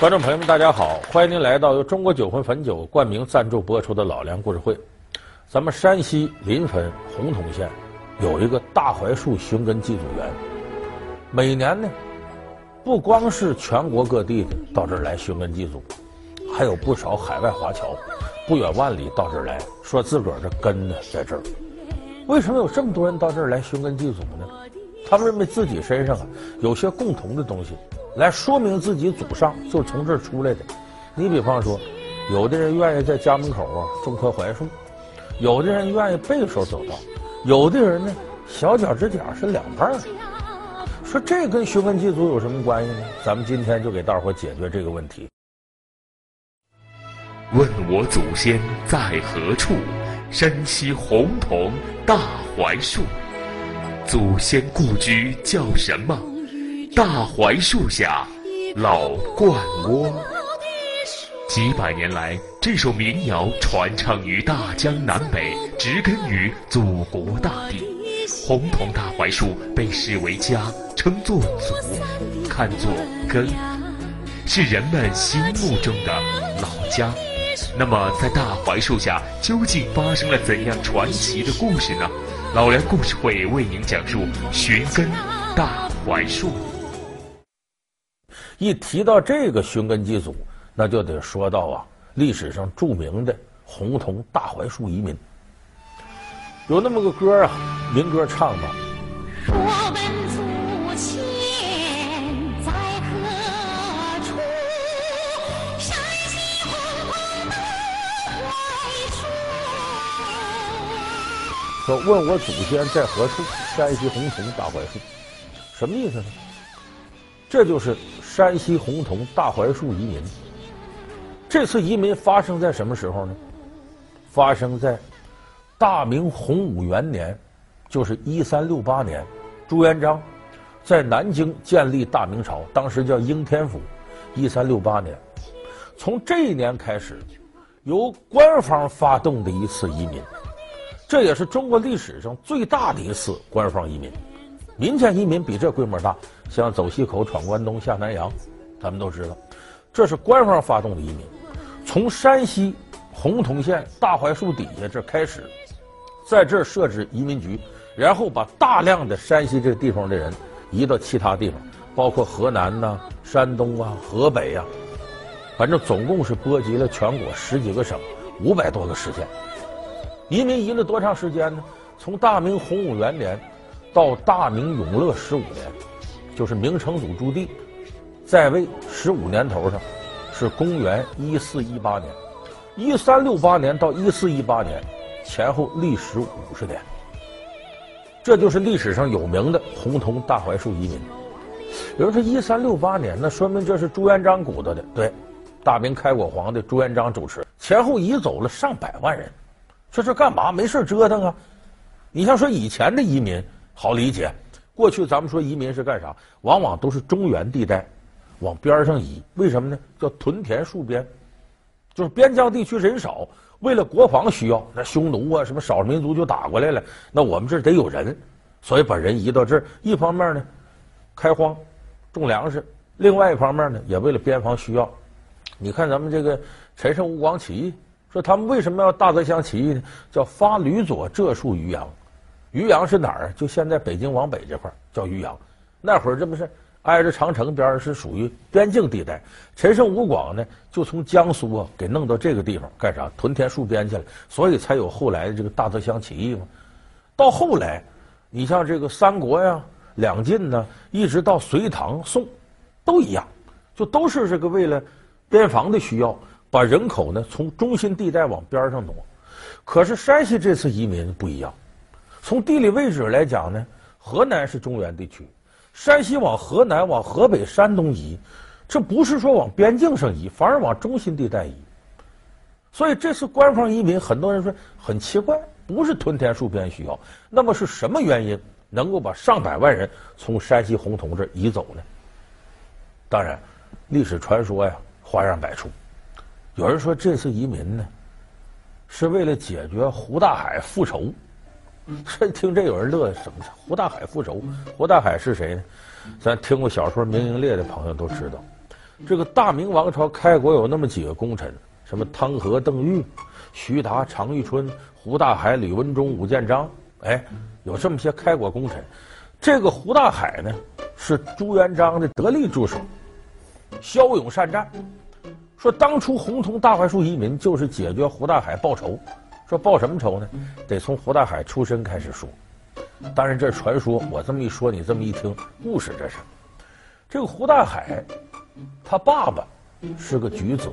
观众朋友们，大家好！欢迎您来到由中国酒魂汾酒冠名赞助播出的《老梁故事会》。咱们山西临汾洪洞县有一个大槐树寻根祭祖园，每年呢，不光是全国各地的到这儿来寻根祭祖，还有不少海外华侨不远万里到这儿来说自个儿的根呢在这儿。为什么有这么多人到这儿来寻根祭祖呢？他们认为自己身上啊有些共同的东西。来说明自己祖上就是从这儿出来的。你比方说，有的人愿意在家门口啊种棵槐树，有的人愿意背手走道，有的人呢小脚趾甲是两半儿。说这跟寻根祭祖有什么关系呢？咱们今天就给大伙解决这个问题。问我祖先在何处？山西洪桐大槐树，祖先故居叫什么？大槐树下，老鸛窝。几百年来，这首民谣传唱于大江南北，植根于祖国大地。洪洞大槐树被视为家，称作祖，看作根，是人们心目中的老家。那么，在大槐树下究竟发生了怎样传奇的故事呢？老梁故事会为您讲述寻根大槐树。一提到这个寻根祭祖，那就得说到啊，历史上著名的洪洞大槐树移民。有那么个歌啊，民歌唱的：“说问我祖先在何处？山西洪洞大槐树，什么意思呢？这就是山西洪洞大槐树移民。这次移民发生在什么时候呢？发生在大明洪武元年，就是一三六八年，朱元璋在南京建立大明朝，当时叫应天府。一三六八年，从这一年开始，由官方发动的一次移民，这也是中国历史上最大的一次官方移民。民间移民比这规模大，像走西口、闯关东、下南洋，咱们都知道，这是官方发动的移民。从山西洪洞县大槐树底下这开始，在这设置移民局，然后把大量的山西这个地方的人移到其他地方，包括河南呐、山东啊、河北呀、反正总共是波及了全国十几个省、五百多个市县。移民移了多长时间呢？从大明洪武元年。到大明永乐十五年，就是明成祖朱棣在位十五年头上，是公元一四一八年，一三六八年到一四一八年前后历时五十年，这就是历史上有名的洪洞大槐树移民。有人说一三六八年，那说明这是朱元璋鼓捣的。对，大明开国皇帝朱元璋主持，前后移走了上百万人，这是干嘛？没事折腾啊！你像说以前的移民。好理解，过去咱们说移民是干啥？往往都是中原地带，往边上移。为什么呢？叫屯田戍边，就是边疆地区人少，为了国防需要，那匈奴啊什么少数民族就打过来了，那我们这得有人，所以把人移到这儿。一方面呢，开荒种粮食；另外一方面呢，也为了边防需要。你看咱们这个陈胜吴广起义，说他们为什么要大泽乡起义呢？叫发閭左浙戍渔阳。渔阳是哪儿？就现在北京往北这块叫渔阳。那会儿这不是挨着长城边是属于边境地带。陈胜吴广呢，就从江苏啊给弄到这个地方干啥？屯田戍边去了，所以才有后来的这个大泽乡起义嘛。到后来，你像这个三国呀、两晋呢，一直到隋唐宋，都一样，就都是这个为了边防的需要，把人口呢从中心地带往边上挪。可是山西这次移民不一样。从地理位置来讲呢，河南是中原地区，山西往河南、往河北、山东移，这不是说往边境上移，反而往中心地带移。所以这次官方移民，很多人说很奇怪，不是屯田戍边需要，那么是什么原因能够把上百万人从山西洪洞这移走呢？当然，历史传说呀，花样百出。有人说这次移民呢，是为了解决胡大海复仇。这听这有人乐，什么胡大海复仇？胡大海是谁呢？咱听过小说《明英烈》的朋友都知道，这个大明王朝开国有那么几个功臣，什么汤和、邓玉、徐达、常遇春、胡大海、吕文忠、武建章，哎，有这么些开国功臣。这个胡大海呢，是朱元璋的得力助手，骁勇善战。说当初洪桐大槐树移民就是解决胡大海报仇。说报什么仇呢？得从胡大海出身开始说。当然这传说，我这么一说，你这么一听，故事这是。这个胡大海，他爸爸是个举子，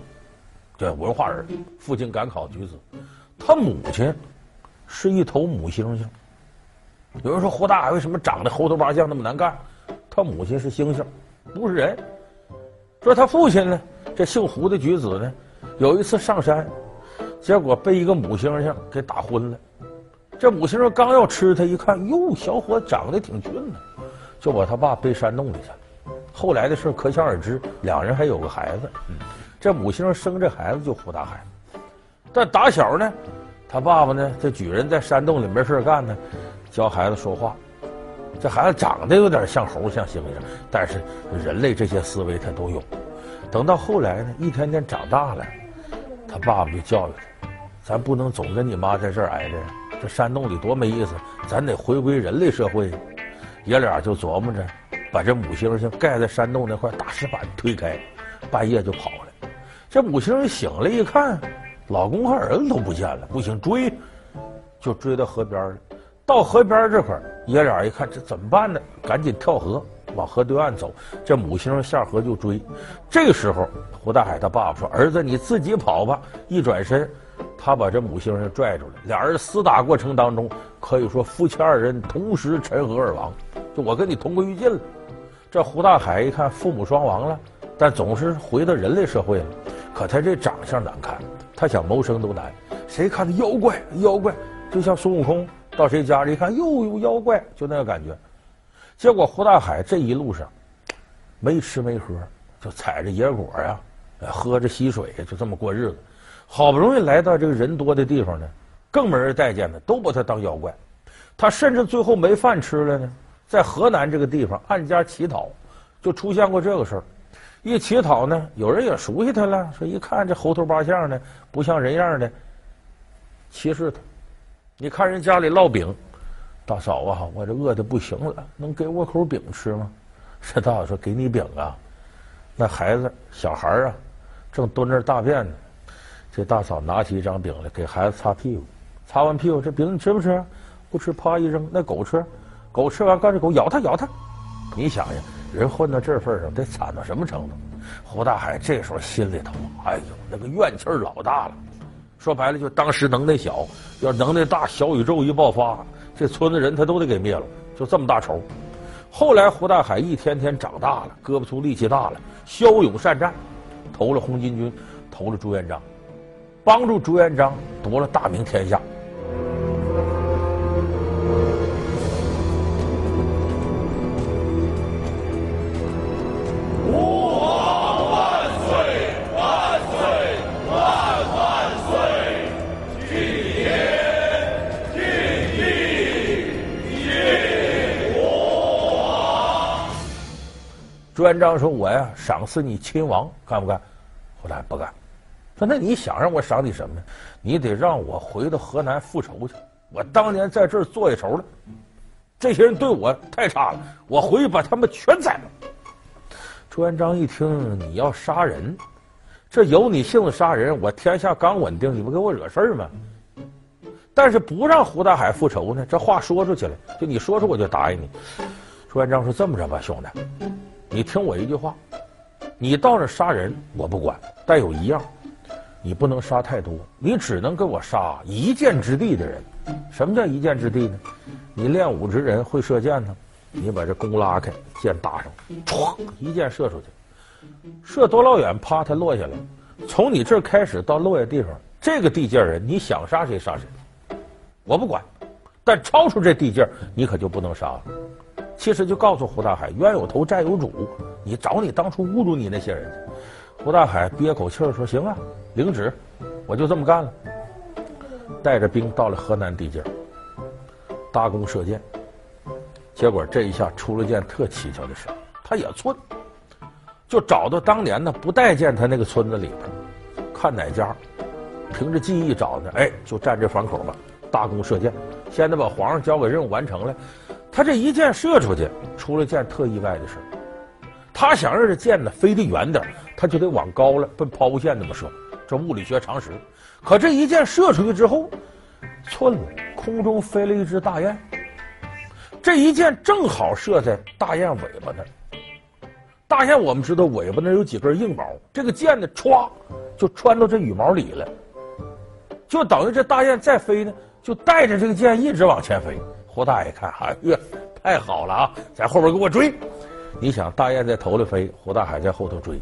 对，文化人，父亲赶考举子。他母亲是一头母猩猩。有人说胡大海为什么长得猴头八将那么难看？他母亲是猩猩，不是人。说他父亲呢，这姓胡的举子呢，有一次上山，结果被一个母猩猩给打昏了。这母猩猩刚要吃他，一看，哟，小伙长得挺俊呢，就把他爸背山洞里去了。后来的事可想而知，两人还有个孩子。这母猩猩生这孩子就胡大海，但打小呢，他爸爸呢，这举人在山洞里没事干呢。教孩子说话，这孩子长得有点像猴像猩猩，但是人类这些思维他都有。等到后来呢，一天天长大了，他爸爸就教育他：“咱不能总跟你妈在这儿挨着，这山洞里多没意思，咱得回归人类社会。”爷俩就琢磨着，把这母猩猩盖在山洞那块大石板推开，半夜就跑了。这母猩猩醒了，一看，老公和儿子都不见了，不行，追，就追到河边了。到河边这块儿，爷俩一看这怎么办呢？赶紧跳河往河对岸走。这母星下河就追。这个时候，胡大海他爸爸说：“儿子，你自己跑吧。”一转身，他把这母猩猩拽住了。俩人厮打过程当中，可以说夫妻二人同时沉河而亡。就我跟你同归于尽了。这胡大海一看父母双亡了，但总是回到人类社会了。可他这长相难看，他想谋生都难。谁看他妖怪？妖怪就像孙悟空。到谁家里一看，又有妖怪，就那个感觉。结果胡大海这一路上没吃没喝，就采着野果呀，喝着溪水，就这么过日子。好不容易来到这个人多的地方呢，更没人待见他，都把他当妖怪。他甚至最后没饭吃了呢，在河南这个地方暗家乞讨，就出现过这个事儿。一乞讨呢，有人也熟悉他了，说一看这猴头八相的，不像人样的，歧视他。你看人家里烙饼，大嫂啊，我这饿的不行了，能给我口饼吃吗？这大嫂说：“给你饼啊。”那孩子小孩啊，正蹲那大便呢。这大嫂拿起一张饼来，给孩子擦屁股。擦完屁股，这饼你吃不吃？不吃，啪一扔。那狗吃，狗吃完，干这狗咬它咬它。你想想，人混到这份上，得惨到什么程度？胡大海这时候心里头，哎呦，那个怨气老大了。说白了，就当时能耐小，要能耐大，小宇宙一爆发，这村子人他都得给灭了，就这么大仇。后来胡大海一天天长大了，胳膊粗力气大了，骁勇善战，投了红巾军，投了朱元璋，帮助朱元璋夺了大明天下。朱元璋说：“我呀，赏赐你亲王，干不干？”胡大海不干。说：“那你想让我赏你什么呢？你得让我回到河南复仇去。我当年在这儿做下仇了，这些人对我太差了，我回去把他们全宰了。”朱元璋一听，你要杀人，这有你性子杀人，我天下刚稳定，你不给我惹事儿吗？但是不让胡大海复仇呢？这话说出去了，就你说出我就答应你。朱元璋说：“这么着吧，兄弟。”你听我一句话，你到那杀人我不管，但有一样，你不能杀太多，你只能给我杀一箭之地的人。什么叫一箭之地呢？你练武之人会射箭呢，你把这弓拉开，箭搭上，唰，一箭射出去，射多老远，啪，它落下来。从你这儿开始到落下地方，这个地界人，你想杀谁杀谁，我不管，但超出这地界，你可就不能杀了。其实就告诉胡大海，冤有头债有主，你找你当初侮辱你那些人。胡大海憋口气说：“行啊，领旨，我就这么干了。”带着兵到了河南地界，搭弓射箭。结果这一下出了件特蹊跷的事，他也寸，就找到当年呢不待见他那个村子里边，看哪家，凭着记忆找呢，哎，就站这房口吧，大弓射箭。现在把皇上交给任务完成了，他这一箭射出去，出了件特意外的事。他想让这箭呢飞得远点，他就得往高了，奔抛物线那么射，这物理学常识。可这一箭射出去之后，寸了，空中飞了一只大雁，这一箭正好射在大雁尾巴那儿。大雁我们知道尾巴那有几根硬毛，这个箭呢歘就穿到这羽毛里了，就等于这大雁再飞呢。就带着这个箭一直往前飞，胡大海一看，哎呀，太好了啊，在后边给我追！你想，大雁在头里飞，胡大海在后头追，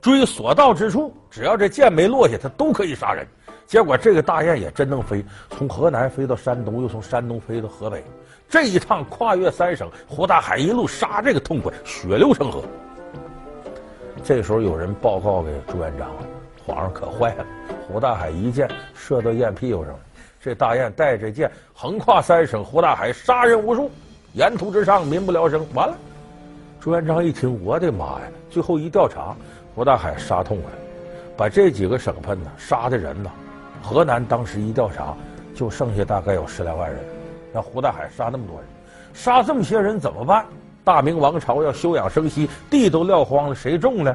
追所到之处，只要这箭没落下，他都可以杀人。结果这个大雁也真能飞，从河南飞到山东，又从山东飞到河北，这一趟跨越三省，胡大海一路杀这个痛快，血流成河。这时候有人报告给朱元璋，皇上可坏了，胡大海一箭射到雁屁股上了。这大雁带着箭横跨三省，胡大海杀人无数，沿途之上民不聊生。完了，朱元璋一听，我的妈呀！最后一调查，胡大海杀痛快，把这几个省份呢杀的人呢，河南当时一调查，就剩下大概有十来万人。让胡大海杀那么多人，杀这么些人怎么办？大明王朝要休养生息，地都撂荒了，谁种呢？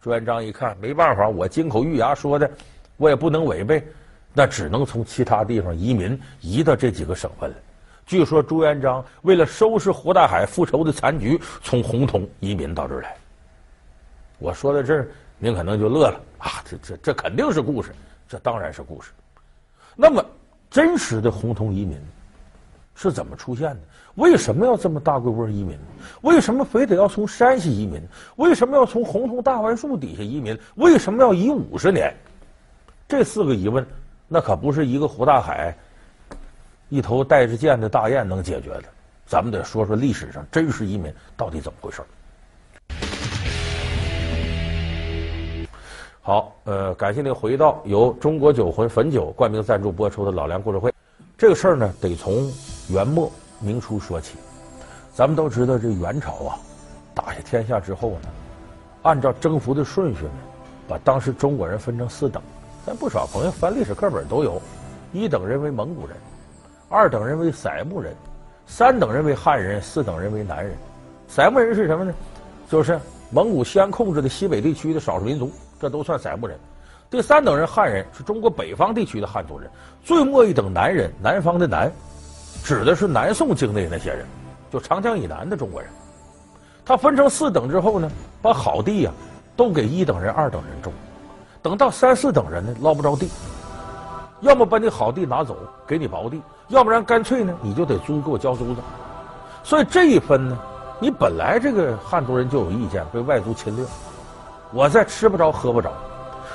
朱元璋一看，没办法，我金口玉牙说的，我也不能违背。那只能从其他地方移民移到这几个省份了。据说朱元璋为了收拾胡大海复仇的残局，从洪洞移民到这儿来。我说到这儿，您可能就乐了啊！这这这肯定是故事，这当然是故事。那么，真实的洪洞移民是怎么出现的？为什么要这么大规模移民？为什么非得要从山西移民？为什么要从洪洞大槐树底下移民？为什么要移五十年？这四个疑问。那可不是一个胡大海，一头带着剑的大雁能解决的。咱们得说说历史上真实移民到底怎么回事。好，呃，感谢您回到由中国酒魂汾酒冠名赞助播出的老梁故事会。这个事儿呢，得从元末明初说起。咱们都知道，这元朝啊，打下天下之后呢，按照征服的顺序呢，把当时中国人分成四等。咱不少朋友翻历史课本都有，一等人为蒙古人，二等人为塞木人，三等人为汉人，四等人为南人。塞木人是什么呢？就是蒙古西安控制的西北地区的少数民族，这都算塞木人。第三等人汉人是中国北方地区的汉族人。最末一等南人，南方的南，指的是南宋境内那些人，就长江以南的中国人。他分成四等之后呢，把好地呀、啊、都给一等人、二等人种。等到三四等人呢，捞不着地，要么把你好地拿走，给你薄地；要不然干脆呢，你就得租，给我交租子。所以这一分呢，你本来这个汉族人就有意见，被外族侵略，我再吃不着喝不着，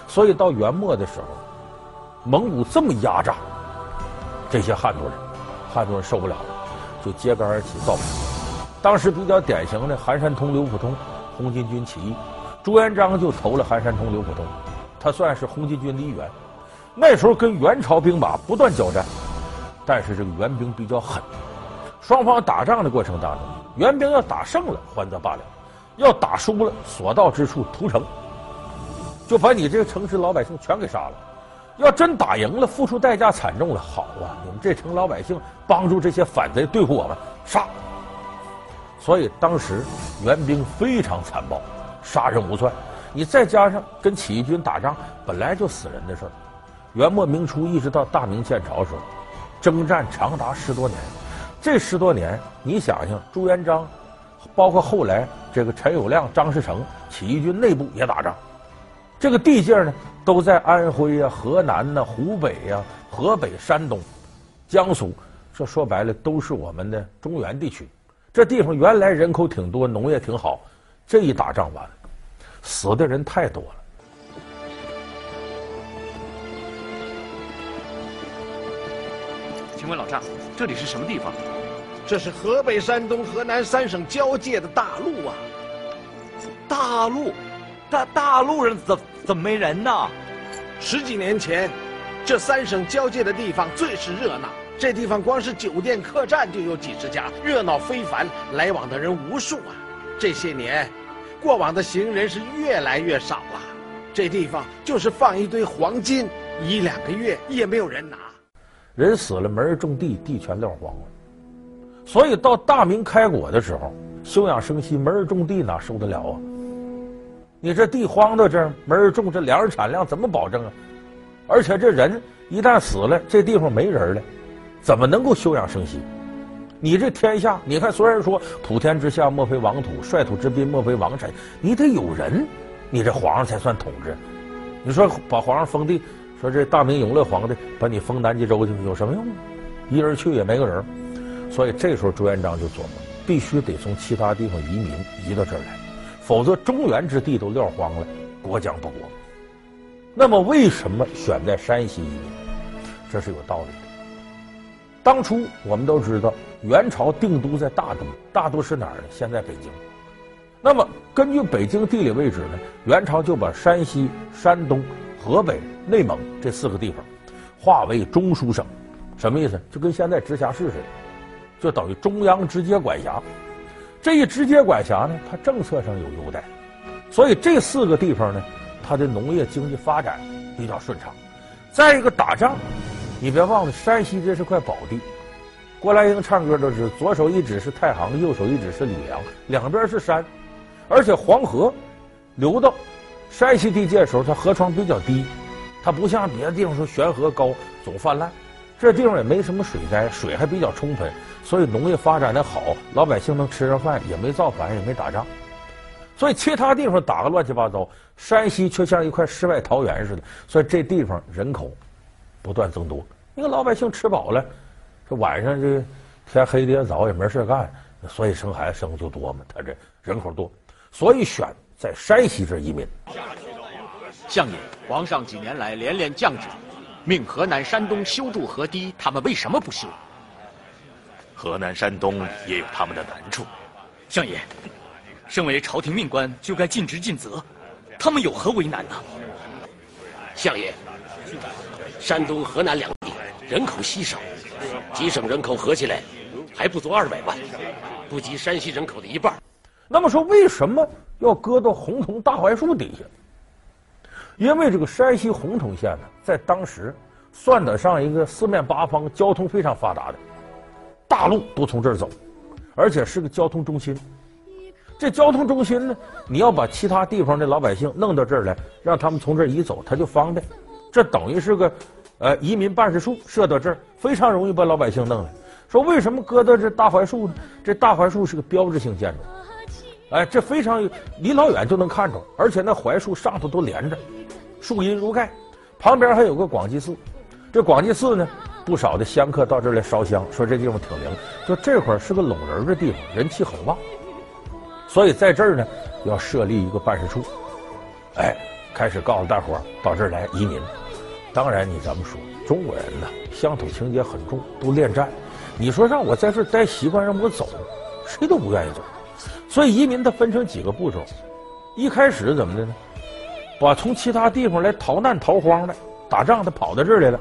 所以到元末的时候，蒙古这么压榨这些汉族人，汉族人受不了了，就揭竿而起造反。当时比较典型的韩山通、刘普通、红巾军起义，朱元璋就投了韩山通、刘普通。他算是红巾军的一员，那时候跟元朝兵马不断交战，但是这个元兵比较狠，双方打仗的过程当中，元兵要打胜了还则罢了，要打输了所到之处屠城，就把你这个城市老百姓全给杀了。要真打赢了，付出代价惨重了，好啊，你们这城老百姓帮助这些反贼对付我们，杀。所以当时元兵非常残暴，杀人无算。你再加上跟起义军打仗本来就死人的事儿，元末明初一直到大明建朝时候，征战长达十多年。这十多年，你想想，朱元璋，包括后来这个陈友谅、张士诚，起义军内部也打仗。这个地界呢，都在安徽啊、河南呐、湖北呀、河北、山东、江苏，这说白了都是我们的中原地区。这地方原来人口挺多，农业挺好，这一打仗完了。死的人太多了。请问老丈，这里是什么地方？这是河北、山东、河南三省交界的大路啊！大路，大大路上怎怎么没人呢？十几年前，这三省交界的地方最是热闹。这地方光是酒店、客栈就有几十家，热闹非凡，来往的人无数啊。这些年。过往的行人是越来越少了。这地方就是放一堆黄金，一两个月也没有人拿。人死了，没人种地，地全撂荒了。所以到大明开国的时候，休养生息，没人种地，哪受得了啊？你这地荒到这儿，没人种，这粮食产量怎么保证啊？而且这人一旦死了，这地方没人了，怎么能够休养生息？你这天下，你看，虽然说普天之下莫非王土，率土之滨莫非王臣，你得有人，你这皇上才算统治。你说把皇上封地，说这大明永乐皇帝把你封南极洲去，有什么用？一人去也没个人。所以这时候朱元璋就琢磨，必须得从其他地方移民移到这儿来，否则中原之地都撂荒了，国将不国。那么为什么选在山西移民？这是有道理的。当初我们都知道，元朝定都在大都，大都是哪儿呢？现在北京。那么根据北京地理位置呢，元朝就把山西、山东、河北、内蒙这四个地方划为中书省，什么意思？就跟现在直辖市似的，就等于中央直接管辖。这一直接管辖呢，它政策上有优待，所以这四个地方呢，它的农业经济发展比较顺畅。再一个打仗。你别忘了，山西这是块宝地。郭兰英唱歌都是左手一指是太行，右手一指是吕梁，两边是山，而且黄河流到山西地界的时候，它河床比较低，它不像别的地方说悬河高总泛滥。这地方也没什么水灾，水还比较充沛，所以农业发展的好，老百姓能吃上饭，也没造反，也没打仗。所以其他地方打个乱七八糟，山西却像一块世外桃源似的。所以这地方人口。不断增多，因为老百姓吃饱了，这晚上这天黑的也早，也没事干，所以生孩子生就多嘛。他这人口多，所以选在山西这移民。相爷，皇上几年来连连降旨，命河南、山东修筑河堤，他们为什么不修？河南、山东也有他们的难处。相爷，身为朝廷命官，就该尽职尽责，他们有何为难呢？相爷。山东、河南两地人口稀少，几省人口合起来还不足二百万，不及山西人口的一半。那么说，为什么要搁到洪洞大槐树底下？因为这个山西洪洞县呢，在当时算得上一个四面八方交通非常发达的，大路都从这儿走，而且是个交通中心。这交通中心呢，你要把其他地方的老百姓弄到这儿来，让他们从这儿移走，他就方便。这等于是个，呃，移民办事处设到这儿，非常容易把老百姓弄来。说为什么搁到这大槐树呢？这大槐树是个标志性建筑，哎，这非常离老远就能看着，而且那槐树上头都连着，树荫如盖，旁边还有个广济寺。这广济寺呢，不少的香客到这儿来烧香，说这地方挺灵。就这会儿是个拢人的地方，人气很旺，所以在这儿呢，要设立一个办事处，哎。开始告诉大伙儿到这儿来移民。当然，你咱们说中国人呢，乡土情节很重，都恋战。你说让我在这待习惯，让我走，谁都不愿意走。所以移民它分成几个步骤。一开始怎么的呢？把从其他地方来逃难逃荒的、打仗的跑到这儿来了。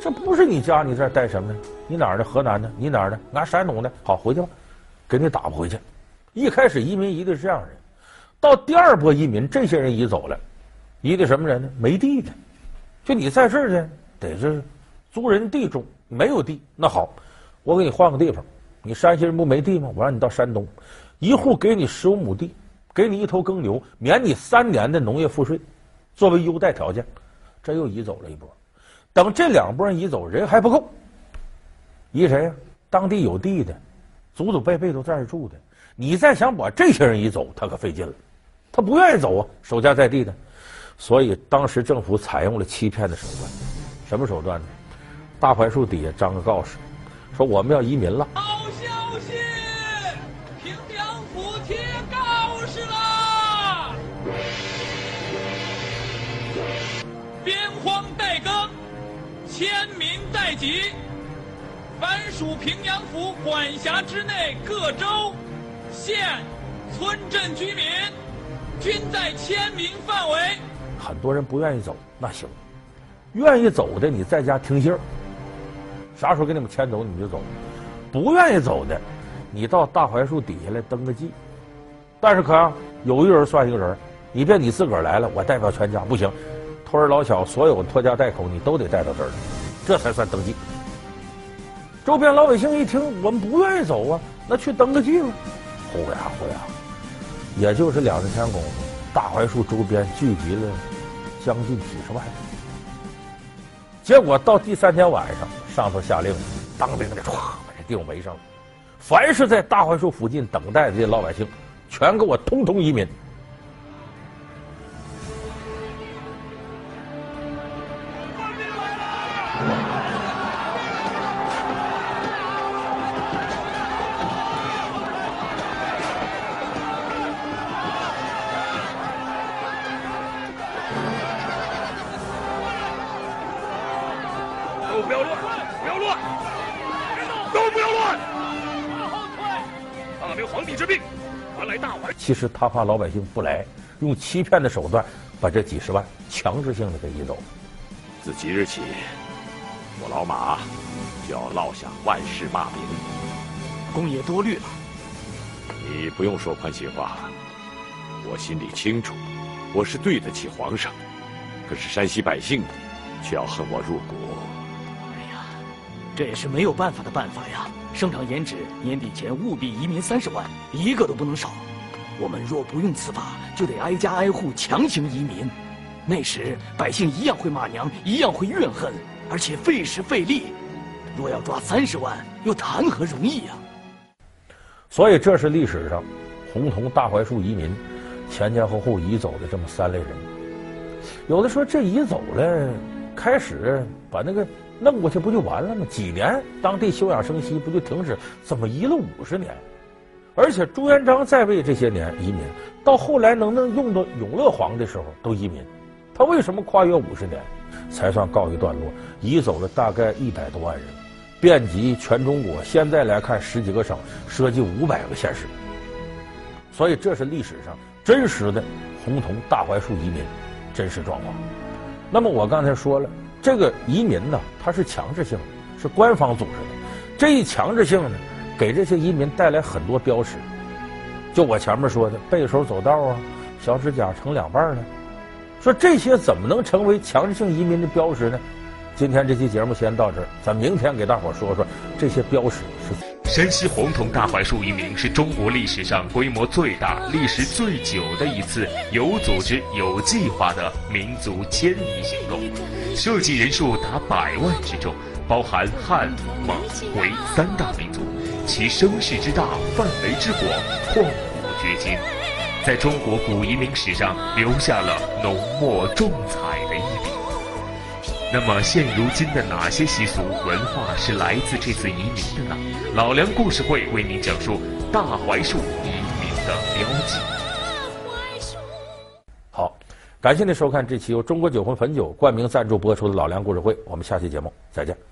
这不是你家，你这待什么呢？你哪儿的？河南的？你哪儿的？俺山东的。好，回去吧，给你打不回去。一开始移民移的是这样的人，到第二波移民，这些人移走了。移的什么人呢？没地的，就你在这儿呢，得是租人地种，没有地。那好，我给你换个地方。你山西人不没地吗？我让你到山东，一户给你十五亩地，给你一头耕牛，免你三年的农业赋税，作为优待条件。这又移走了一波。等这两波人移走，人还不够。移谁呀？当地有地的，祖祖辈辈都在这住的。你再想把这些人移走，他可费劲了。他不愿意走啊，守家在地的。所以当时政府采用了欺骗的手段，什么手段呢？大槐树底下张个告示，说我们要移民了。好消息，平阳府贴告示了，边荒待耕，迁民待集，凡属平阳府管辖之内各州、县、村镇居民，均在迁民范围。很多人不愿意走，那行，愿意走的你在家听信儿，啥时候给你们迁走你们就走；不愿意走的，你到大槐树底下来登个记，但是可啊，有一人算一个人，你别你自个儿来了，我代表全家不行，托儿老小所有拖家带口你都得带到这儿。来，这才算登记。周边老百姓一听，我们不愿意走啊，那去登个记吧。呼呀呼呀，也就是两三天功夫，大槐树周边聚集了将近几十万。结果到第三天晚上，上头下令，当兵的唰把这地方围上了，凡是在大槐树附近等待的这些老百姓，全给我通通移民。其实他怕老百姓不来，用欺骗的手段把这几十万强制性的给移走。自即日起，我老马就要落下万世骂名。公爷多虑了，你不用说宽心话，我心里清楚，我是对得起皇上，可是山西百姓却要恨我入骨。哎呀，这也是没有办法的办法呀！圣上严旨，年底前务必移民三十万，一个都不能少。我们若不用此法，就得挨家挨户强行移民。那时百姓一样会骂娘，一样会怨恨，而且费时费力。若要抓三十万，又谈何容易呀、所以这是历史上洪洞大槐树移民前前后后移走的这么三类人。有的说这移走了，开始把那个弄过去不就完了吗？几年当地休养生息不就停止？怎么移了五十年？而且朱元璋在位这些年移民，到后来能能用到永乐皇的时候都移民。他为什么跨越五十年才算告一段落？移走了大概一百多万人，遍及全中国。现在来看，十几个省，涉及五百个县市。所以这是历史上真实的洪洞大槐树移民真实状况。那么我刚才说了，这个移民呢，它是强制性的，是官方组织的。这一强制性呢，给这些移民带来很多标识。就我前面说的，背手走道啊，小指甲成两半了。说这些怎么能成为强制性移民的标识呢？今天这期节目先到这儿，咱明天给大伙儿说说这些标识是。山西洪洞大槐树移民是中国历史上规模最大、历时最久的一次有组织、有计划的民族迁移行动，涉及人数达百万之众，包含汉、蒙、回三大民族，其声势之大、范围之广，旷古绝今。在中国古移民史上留下了浓墨重彩的一笔。那么，现如今的哪些习俗文化是来自这次移民的呢？老梁故事会为您讲述大槐树移民的标记。好，感谢您收看这期由中国酒魂汾酒冠名赞助播出的老梁故事会，我们下期节目再见。